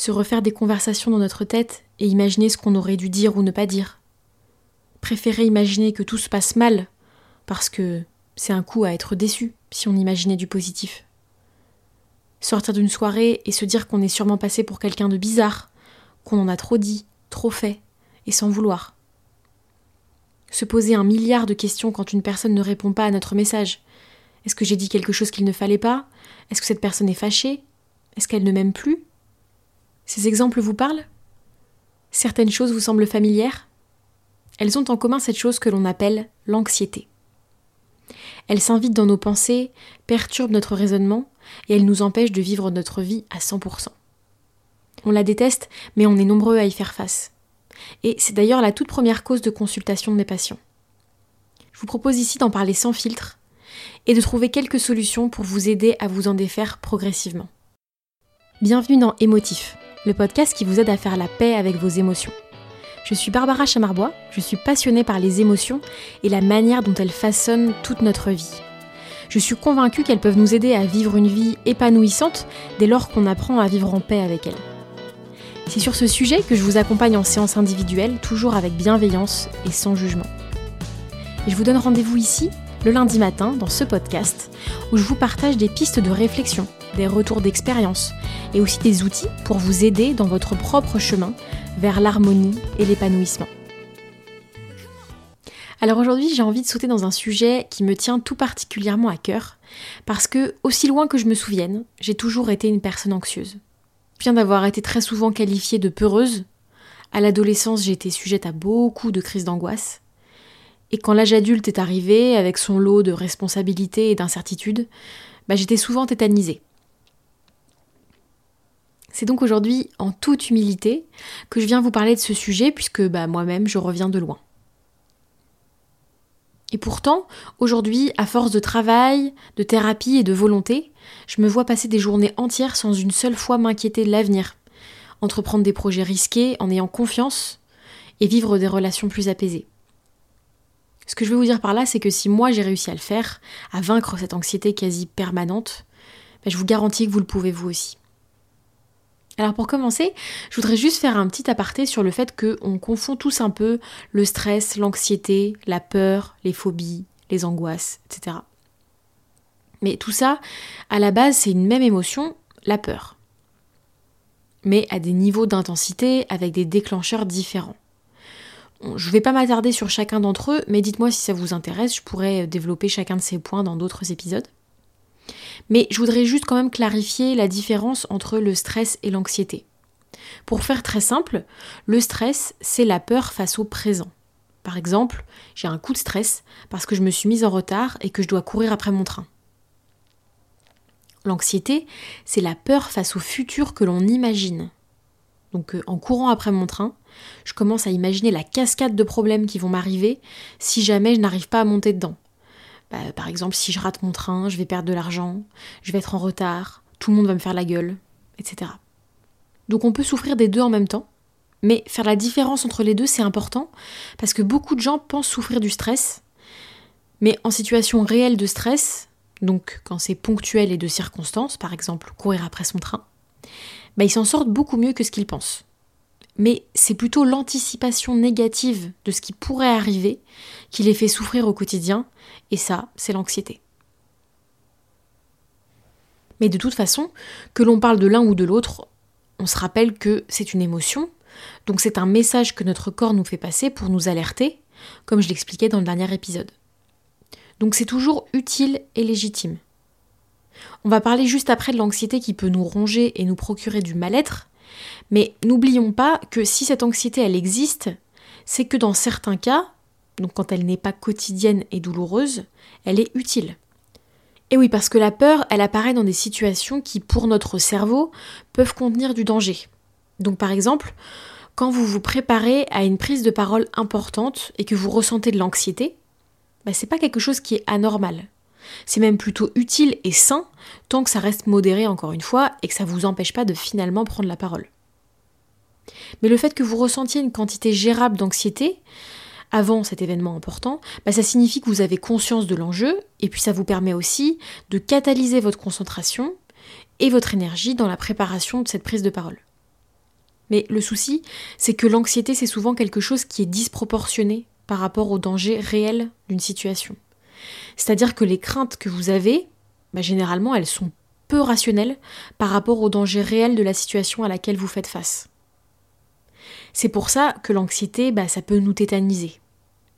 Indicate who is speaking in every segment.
Speaker 1: Se refaire des conversations dans notre tête et imaginer ce qu'on aurait dû dire ou ne pas dire. Préférer imaginer que tout se passe mal, parce que c'est un coup à être déçu si on imaginait du positif. Sortir d'une soirée et se dire qu'on est sûrement passé pour quelqu'un de bizarre, qu'on en a trop dit, trop fait, et sans vouloir. Se poser un milliard de questions quand une personne ne répond pas à notre message. Est-ce que j'ai dit quelque chose qu'il ne fallait pas? Est-ce que cette personne est fâchée? Est-ce qu'elle ne m'aime plus? Ces exemples vous parlent? Certaines choses vous semblent familières? Elles ont en commun cette chose que l'on appelle l'anxiété. Elles s'invitent dans nos pensées, perturbent notre raisonnement et elles nous empêchent de vivre notre vie à 100%. On la déteste, mais on est nombreux à y faire face. Et c'est d'ailleurs la toute première cause de consultation de mes patients. Je vous propose ici d'en parler sans filtre et de trouver quelques solutions pour vous aider à vous en défaire progressivement. Bienvenue dans Émotif, le podcast qui vous aide à faire la paix avec vos émotions. Je suis Barbara Chamarbois, je suis passionnée par les émotions et la manière dont elles façonnent toute notre vie. Je suis convaincue qu'elles peuvent nous aider à vivre une vie épanouissante dès lors qu'on apprend à vivre en paix avec elles. C'est sur ce sujet que je vous accompagne en séance individuelle, toujours avec bienveillance et sans jugement. Et je vous donne rendez-vous ici, le lundi matin, dans ce podcast, où je vous partage des pistes de réflexion, des retours d'expérience, et aussi des outils pour vous aider dans votre propre chemin vers l'harmonie et l'épanouissement. Alors aujourd'hui, j'ai envie de sauter dans un sujet qui me tient tout particulièrement à cœur, parce que, aussi loin que je me souvienne, j'ai toujours été une personne anxieuse. Je viens d'avoir été très souvent qualifiée de peureuse. À l'adolescence, j'ai été sujette à beaucoup de crises d'angoisse. Et quand l'âge adulte est arrivé, avec son lot de responsabilités et d'incertitudes, bah, j'étais souvent tétanisée. C'est donc aujourd'hui, en toute humilité, que je viens vous parler de ce sujet, puisque bah, moi-même, je reviens de loin. Et pourtant, aujourd'hui, à force de travail, de thérapie et de volonté, je me vois passer des journées entières sans une seule fois m'inquiéter de l'avenir, entreprendre des projets risqués en ayant confiance et vivre des relations plus apaisées. Ce que je veux vous dire par là, c'est que si moi j'ai réussi à le faire, à vaincre cette anxiété quasi permanente, ben, je vous garantis que vous le pouvez vous aussi. Alors pour commencer, je voudrais juste faire un petit aparté sur le fait qu'on confond tous un peu le stress, l'anxiété, la peur, les phobies, les angoisses, etc. Mais tout ça, à la base, c'est une même émotion, la peur. Mais à des niveaux d'intensité avec des déclencheurs différents. Je ne vais pas m'attarder sur chacun d'entre eux, mais dites-moi si ça vous intéresse, je pourrais développer chacun de ces points dans d'autres épisodes. Mais je voudrais juste quand même clarifier la différence entre le stress et l'anxiété. Pour faire très simple, le stress, c'est la peur face au présent. Par exemple, j'ai un coup de stress parce que je me suis mise en retard et que je dois courir après mon train. L'anxiété, c'est la peur face au futur que l'on imagine. Donc euh, en courant après mon train, je commence à imaginer la cascade de problèmes qui vont m'arriver si jamais je n'arrive pas à monter dedans. Bah, par exemple, si je rate mon train, je vais perdre de l'argent, je vais être en retard, tout le monde va me faire la gueule, etc. Donc on peut souffrir des deux en même temps, mais faire la différence entre les deux, c'est important, parce que beaucoup de gens pensent souffrir du stress, mais en situation réelle de stress, donc quand c'est ponctuel et de circonstances, par exemple courir après son train, bah, ils s'en sortent beaucoup mieux que ce qu'ils pensent mais c'est plutôt l'anticipation négative de ce qui pourrait arriver qui les fait souffrir au quotidien, et ça, c'est l'anxiété. Mais de toute façon, que l'on parle de l'un ou de l'autre, on se rappelle que c'est une émotion, donc c'est un message que notre corps nous fait passer pour nous alerter, comme je l'expliquais dans le dernier épisode. Donc c'est toujours utile et légitime. On va parler juste après de l'anxiété qui peut nous ronger et nous procurer du mal-être, mais n'oublions pas que si cette anxiété elle existe, c'est que dans certains cas, donc quand elle n'est pas quotidienne et douloureuse, elle est utile. Et oui, parce que la peur, elle apparaît dans des situations qui, pour notre cerveau, peuvent contenir du danger. Donc par exemple, quand vous vous préparez à une prise de parole importante et que vous ressentez de l'anxiété, bah, c'est pas quelque chose qui est anormal. C'est même plutôt utile et sain tant que ça reste modéré encore une fois et que ça vous empêche pas de finalement prendre la parole. Mais le fait que vous ressentiez une quantité gérable d'anxiété avant cet événement important, bah, ça signifie que vous avez conscience de l'enjeu et puis ça vous permet aussi de catalyser votre concentration et votre énergie dans la préparation de cette prise de parole. Mais le souci, c'est que l'anxiété, c'est souvent quelque chose qui est disproportionné par rapport au danger réel d'une situation. C'est-à-dire que les craintes que vous avez, bah, généralement, elles sont peu rationnelles par rapport au danger réel de la situation à laquelle vous faites face. C'est pour ça que l'anxiété, bah, ça peut nous tétaniser.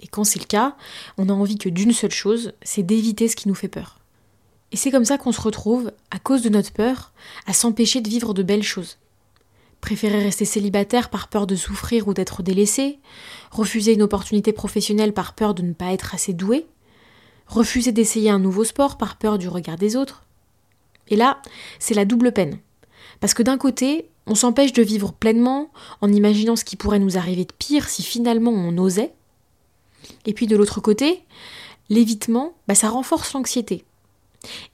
Speaker 1: Et quand c'est le cas, on a envie que d'une seule chose, c'est d'éviter ce qui nous fait peur. Et c'est comme ça qu'on se retrouve, à cause de notre peur, à s'empêcher de vivre de belles choses. Préférer rester célibataire par peur de souffrir ou d'être délaissé, refuser une opportunité professionnelle par peur de ne pas être assez doué, refuser d'essayer un nouveau sport par peur du regard des autres. Et là, c'est la double peine. Parce que d'un côté, on s'empêche de vivre pleinement en imaginant ce qui pourrait nous arriver de pire si finalement on osait. Et puis de l'autre côté, l'évitement, bah, ça renforce l'anxiété.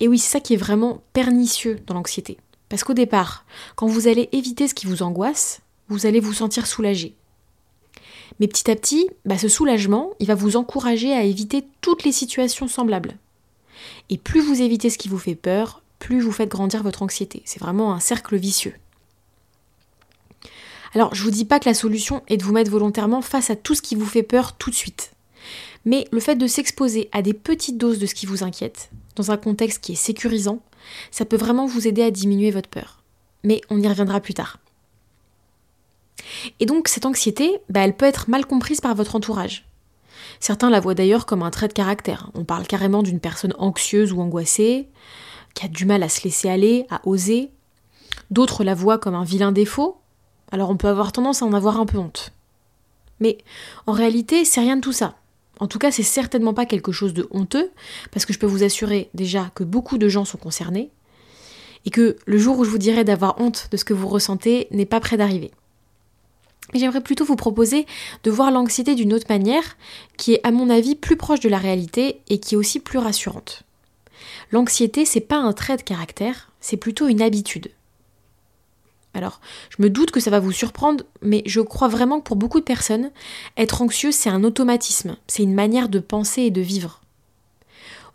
Speaker 1: Et oui, c'est ça qui est vraiment pernicieux dans l'anxiété. Parce qu'au départ, quand vous allez éviter ce qui vous angoisse, vous allez vous sentir soulagé. Mais petit à petit, bah, ce soulagement, il va vous encourager à éviter toutes les situations semblables. Et plus vous évitez ce qui vous fait peur, plus vous faites grandir votre anxiété. C'est vraiment un cercle vicieux. Alors, je vous dis pas que la solution est de vous mettre volontairement face à tout ce qui vous fait peur tout de suite. Mais le fait de s'exposer à des petites doses de ce qui vous inquiète, dans un contexte qui est sécurisant, ça peut vraiment vous aider à diminuer votre peur. Mais on y reviendra plus tard. Et donc cette anxiété, bah, elle peut être mal comprise par votre entourage. Certains la voient d'ailleurs comme un trait de caractère. On parle carrément d'une personne anxieuse ou angoissée, qui a du mal à se laisser aller, à oser. D'autres la voient comme un vilain défaut, alors on peut avoir tendance à en avoir un peu honte. Mais en réalité, c'est rien de tout ça. En tout cas, c'est certainement pas quelque chose de honteux, parce que je peux vous assurer déjà que beaucoup de gens sont concernés, et que le jour où je vous dirai d'avoir honte de ce que vous ressentez n'est pas près d'arriver. Mais j'aimerais plutôt vous proposer de voir l'anxiété d'une autre manière, qui est à mon avis plus proche de la réalité et qui est aussi plus rassurante. L'anxiété, c'est pas un trait de caractère, c'est plutôt une habitude. Alors, je me doute que ça va vous surprendre, mais je crois vraiment que pour beaucoup de personnes, être anxieux, c'est un automatisme, c'est une manière de penser et de vivre.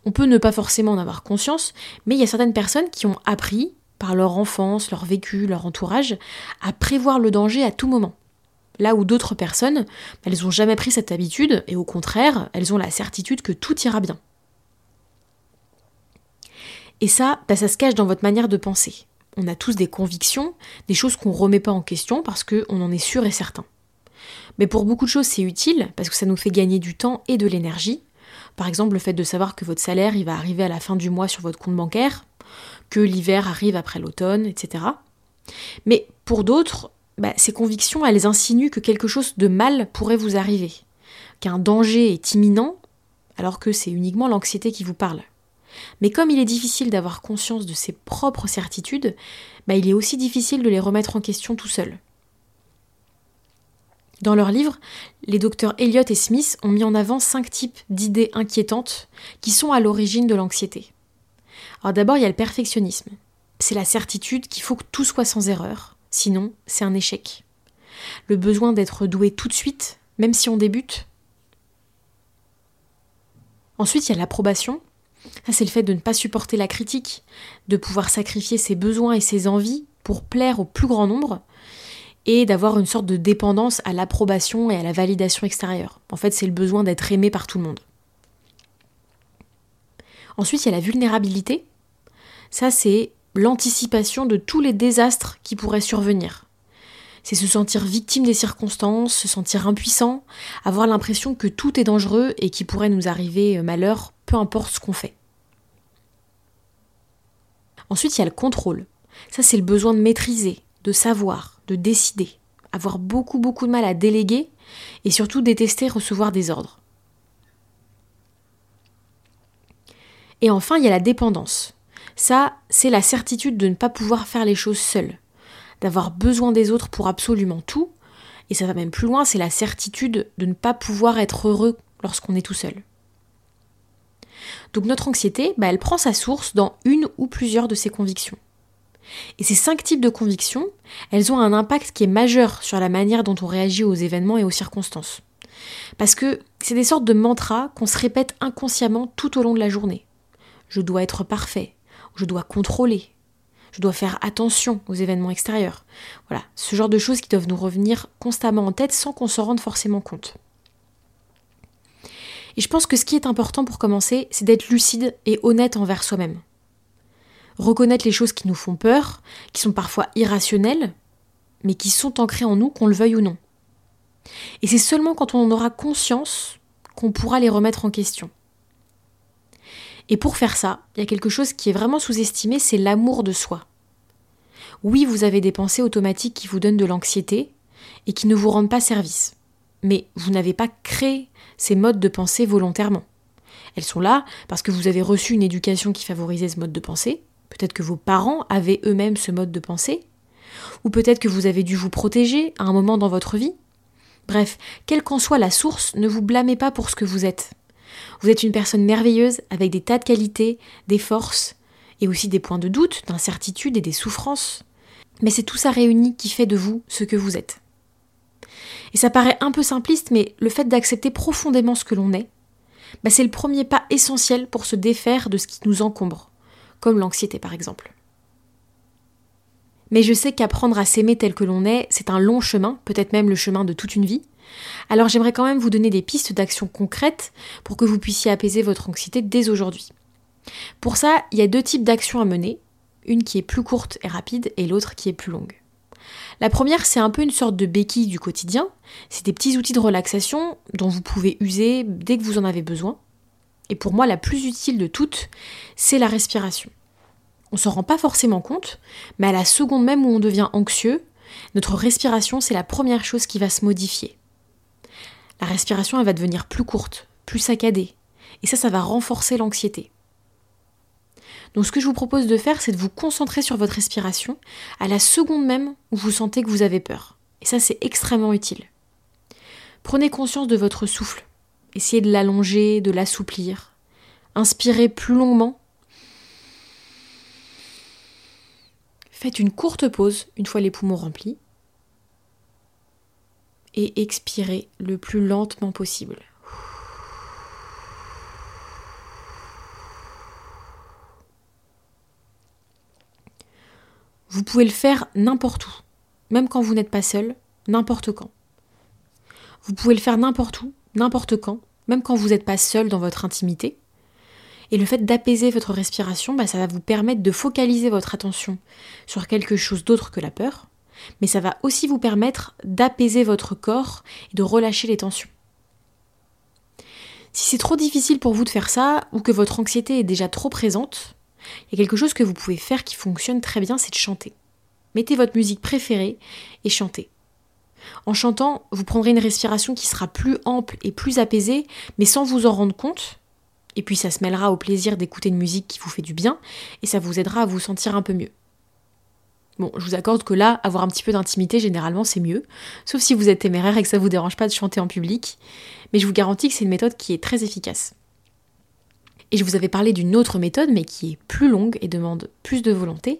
Speaker 1: On peut ne pas forcément en avoir conscience, mais il y a certaines personnes qui ont appris, par leur enfance, leur vécu, leur entourage, à prévoir le danger à tout moment. Là où d'autres personnes, elles n'ont jamais pris cette habitude, et au contraire, elles ont la certitude que tout ira bien. Et ça, bah, ça se cache dans votre manière de penser on a tous des convictions, des choses qu'on ne remet pas en question parce qu'on en est sûr et certain. Mais pour beaucoup de choses, c'est utile parce que ça nous fait gagner du temps et de l'énergie. Par exemple, le fait de savoir que votre salaire va arriver à la fin du mois sur votre compte bancaire, que l'hiver arrive après l'automne, etc. Mais pour d'autres, bah, ces convictions, elles insinuent que quelque chose de mal pourrait vous arriver, qu'un danger est imminent, alors que c'est uniquement l'anxiété qui vous parle. Mais comme il est difficile d'avoir conscience de ses propres certitudes, bah, il est aussi difficile de les remettre en question tout seul. Dans leur livre, les docteurs Elliot et Smith ont mis en avant cinq types d'idées inquiétantes qui sont à l'origine de l'anxiété. Alors d'abord, il y a le perfectionnisme. C'est la certitude qu'il faut que tout soit sans erreur, sinon c'est un échec. Le besoin d'être doué tout de suite, même si on débute. Ensuite, il y a l'approbation, ça, c'est le fait de ne pas supporter la critique, de pouvoir sacrifier ses besoins et ses envies pour plaire au plus grand nombre, et d'avoir une sorte de dépendance à l'approbation et à la validation extérieure. En fait, c'est le besoin d'être aimé par tout le monde. Ensuite, il y a la vulnérabilité. Ça, c'est l'anticipation de tous les désastres qui pourraient survenir. C'est se sentir victime des circonstances, se sentir impuissant, avoir l'impression que tout est dangereux et qu'il pourrait nous arriver malheur, peu importe ce qu'on fait. Ensuite, il y a le contrôle. Ça, c'est le besoin de maîtriser, de savoir, de décider. Avoir beaucoup, beaucoup de mal à déléguer et surtout détester recevoir des ordres. Et enfin, il y a la dépendance. Ça, c'est la certitude de ne pas pouvoir faire les choses seul, d'avoir besoin des autres pour absolument tout, et ça va même plus loin, c'est la certitude de ne pas pouvoir être heureux lorsqu'on est tout seul. Donc notre anxiété, bah, elle prend sa source dans une ou plusieurs de ces convictions. Et ces cinq types de convictions, elles ont un impact qui est majeur sur la manière dont on réagit aux événements et aux circonstances. Parce que c'est des sortes de mantras qu'on se répète inconsciemment tout au long de la journée. Je dois être parfait, je dois contrôler, je dois faire attention aux événements extérieurs. Voilà, ce genre de choses qui doivent nous revenir constamment en tête sans qu'on s'en rende forcément compte. Et je pense que ce qui est important pour commencer, c'est d'être lucide et honnête envers soi-même. Reconnaître les choses qui nous font peur, qui sont parfois irrationnelles, mais qui sont ancrées en nous, qu'on le veuille ou non. Et c'est seulement quand on en aura conscience qu'on pourra les remettre en question. Et pour faire ça, il y a quelque chose qui est vraiment sous-estimé, c'est l'amour de soi. Oui, vous avez des pensées automatiques qui vous donnent de l'anxiété et qui ne vous rendent pas service. Mais vous n'avez pas créé ces modes de pensée volontairement. Elles sont là parce que vous avez reçu une éducation qui favorisait ce mode de pensée, peut-être que vos parents avaient eux-mêmes ce mode de pensée, ou peut-être que vous avez dû vous protéger à un moment dans votre vie. Bref, quelle qu'en soit la source, ne vous blâmez pas pour ce que vous êtes. Vous êtes une personne merveilleuse avec des tas de qualités, des forces, et aussi des points de doute, d'incertitude et des souffrances. Mais c'est tout ça réuni qui fait de vous ce que vous êtes. Et ça paraît un peu simpliste, mais le fait d'accepter profondément ce que l'on est, bah c'est le premier pas essentiel pour se défaire de ce qui nous encombre, comme l'anxiété par exemple. Mais je sais qu'apprendre à s'aimer tel que l'on est, c'est un long chemin, peut-être même le chemin de toute une vie. Alors j'aimerais quand même vous donner des pistes d'action concrètes pour que vous puissiez apaiser votre anxiété dès aujourd'hui. Pour ça, il y a deux types d'actions à mener, une qui est plus courte et rapide et l'autre qui est plus longue. La première, c'est un peu une sorte de béquille du quotidien. C'est des petits outils de relaxation dont vous pouvez user dès que vous en avez besoin. Et pour moi, la plus utile de toutes, c'est la respiration. On s'en rend pas forcément compte, mais à la seconde même où on devient anxieux, notre respiration, c'est la première chose qui va se modifier. La respiration, va devenir plus courte, plus saccadée. Et ça, ça va renforcer l'anxiété. Donc ce que je vous propose de faire, c'est de vous concentrer sur votre respiration à la seconde même où vous sentez que vous avez peur. Et ça, c'est extrêmement utile. Prenez conscience de votre souffle. Essayez de l'allonger, de l'assouplir. Inspirez plus longuement. Faites une courte pause une fois les poumons remplis. Et expirez le plus lentement possible. Vous pouvez le faire n'importe où, même quand vous n'êtes pas seul, n'importe quand. Vous pouvez le faire n'importe où, n'importe quand, même quand vous n'êtes pas seul dans votre intimité. Et le fait d'apaiser votre respiration, bah, ça va vous permettre de focaliser votre attention sur quelque chose d'autre que la peur, mais ça va aussi vous permettre d'apaiser votre corps et de relâcher les tensions. Si c'est trop difficile pour vous de faire ça, ou que votre anxiété est déjà trop présente, il y a quelque chose que vous pouvez faire qui fonctionne très bien, c'est de chanter. Mettez votre musique préférée et chantez. En chantant, vous prendrez une respiration qui sera plus ample et plus apaisée, mais sans vous en rendre compte. Et puis ça se mêlera au plaisir d'écouter une musique qui vous fait du bien, et ça vous aidera à vous sentir un peu mieux. Bon, je vous accorde que là, avoir un petit peu d'intimité, généralement, c'est mieux. Sauf si vous êtes téméraire et que ça vous dérange pas de chanter en public. Mais je vous garantis que c'est une méthode qui est très efficace. Et je vous avais parlé d'une autre méthode, mais qui est plus longue et demande plus de volonté.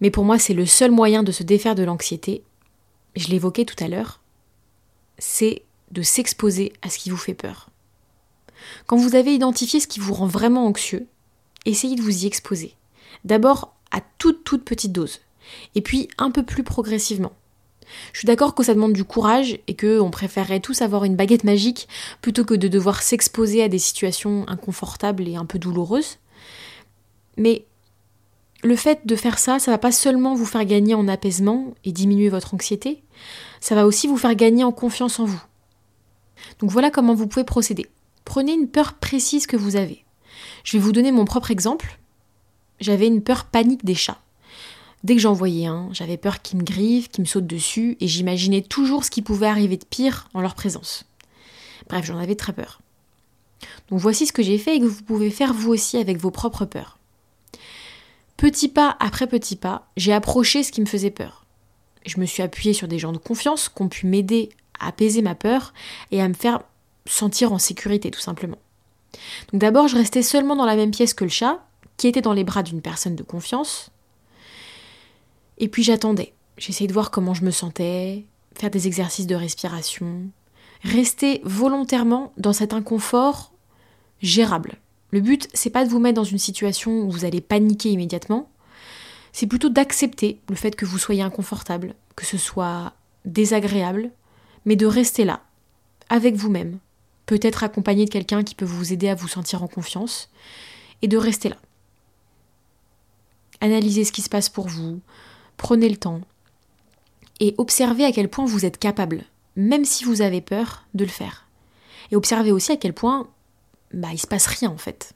Speaker 1: Mais pour moi, c'est le seul moyen de se défaire de l'anxiété. Je l'évoquais tout à l'heure. C'est de s'exposer à ce qui vous fait peur. Quand vous avez identifié ce qui vous rend vraiment anxieux, essayez de vous y exposer. D'abord à toute toute petite dose, et puis un peu plus progressivement. Je suis d'accord que ça demande du courage et qu'on préférerait tous avoir une baguette magique plutôt que de devoir s'exposer à des situations inconfortables et un peu douloureuses. Mais le fait de faire ça, ça va pas seulement vous faire gagner en apaisement et diminuer votre anxiété, ça va aussi vous faire gagner en confiance en vous. Donc voilà comment vous pouvez procéder. Prenez une peur précise que vous avez. Je vais vous donner mon propre exemple. J'avais une peur panique des chats. Dès que j'en voyais un, j'avais peur qu'il me grive, qu'il me saute dessus, et j'imaginais toujours ce qui pouvait arriver de pire en leur présence. Bref, j'en avais très peur. Donc voici ce que j'ai fait et que vous pouvez faire vous aussi avec vos propres peurs. Petit pas après petit pas, j'ai approché ce qui me faisait peur. Je me suis appuyée sur des gens de confiance qui ont pu m'aider à apaiser ma peur et à me faire sentir en sécurité tout simplement. Donc d'abord, je restais seulement dans la même pièce que le chat, qui était dans les bras d'une personne de confiance, et puis j'attendais. J'essayais de voir comment je me sentais, faire des exercices de respiration, rester volontairement dans cet inconfort gérable. Le but, c'est pas de vous mettre dans une situation où vous allez paniquer immédiatement, c'est plutôt d'accepter le fait que vous soyez inconfortable, que ce soit désagréable, mais de rester là, avec vous-même, peut-être accompagné de quelqu'un qui peut vous aider à vous sentir en confiance, et de rester là. Analysez ce qui se passe pour vous, prenez le temps, et observez à quel point vous êtes capable, même si vous avez peur, de le faire. Et observez aussi à quel point bah, il se passe rien en fait.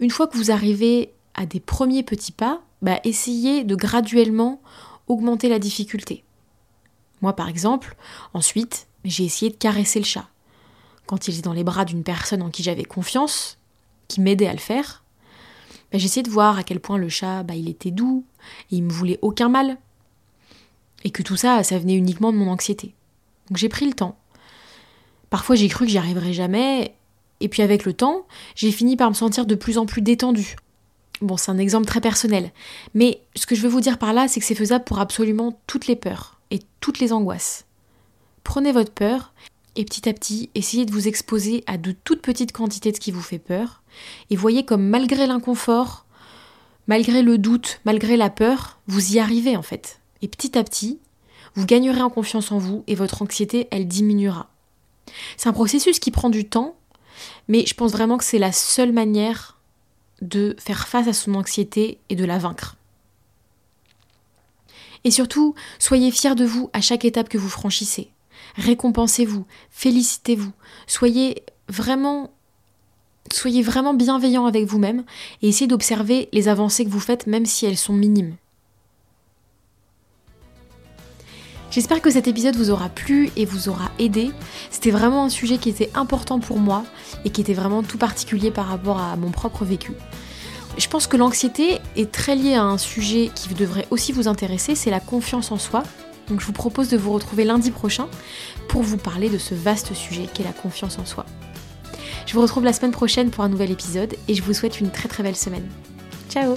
Speaker 1: Une fois que vous arrivez à des premiers petits pas, bah, essayez de graduellement augmenter la difficulté. Moi par exemple, ensuite, j'ai essayé de caresser le chat. Quand il est dans les bras d'une personne en qui j'avais confiance, qui m'aidait à le faire, j'essayais de voir à quel point le chat, bah, il était doux, et il me voulait aucun mal, et que tout ça, ça venait uniquement de mon anxiété. Donc j'ai pris le temps. Parfois j'ai cru que j'y arriverais jamais, et puis avec le temps, j'ai fini par me sentir de plus en plus détendue. Bon, c'est un exemple très personnel, mais ce que je veux vous dire par là, c'est que c'est faisable pour absolument toutes les peurs et toutes les angoisses. Prenez votre peur et petit à petit, essayez de vous exposer à de toutes petites quantités de ce qui vous fait peur, et voyez comme malgré l'inconfort, malgré le doute, malgré la peur, vous y arrivez en fait. Et petit à petit, vous gagnerez en confiance en vous et votre anxiété, elle diminuera. C'est un processus qui prend du temps, mais je pense vraiment que c'est la seule manière de faire face à son anxiété et de la vaincre. Et surtout, soyez fiers de vous à chaque étape que vous franchissez. Récompensez-vous, félicitez-vous, soyez vraiment soyez vraiment bienveillant avec vous-même et essayez d'observer les avancées que vous faites même si elles sont minimes. J'espère que cet épisode vous aura plu et vous aura aidé. C'était vraiment un sujet qui était important pour moi et qui était vraiment tout particulier par rapport à mon propre vécu. Je pense que l'anxiété est très liée à un sujet qui devrait aussi vous intéresser, c'est la confiance en soi. Donc je vous propose de vous retrouver lundi prochain pour vous parler de ce vaste sujet qu'est la confiance en soi. Je vous retrouve la semaine prochaine pour un nouvel épisode et je vous souhaite une très très belle semaine. Ciao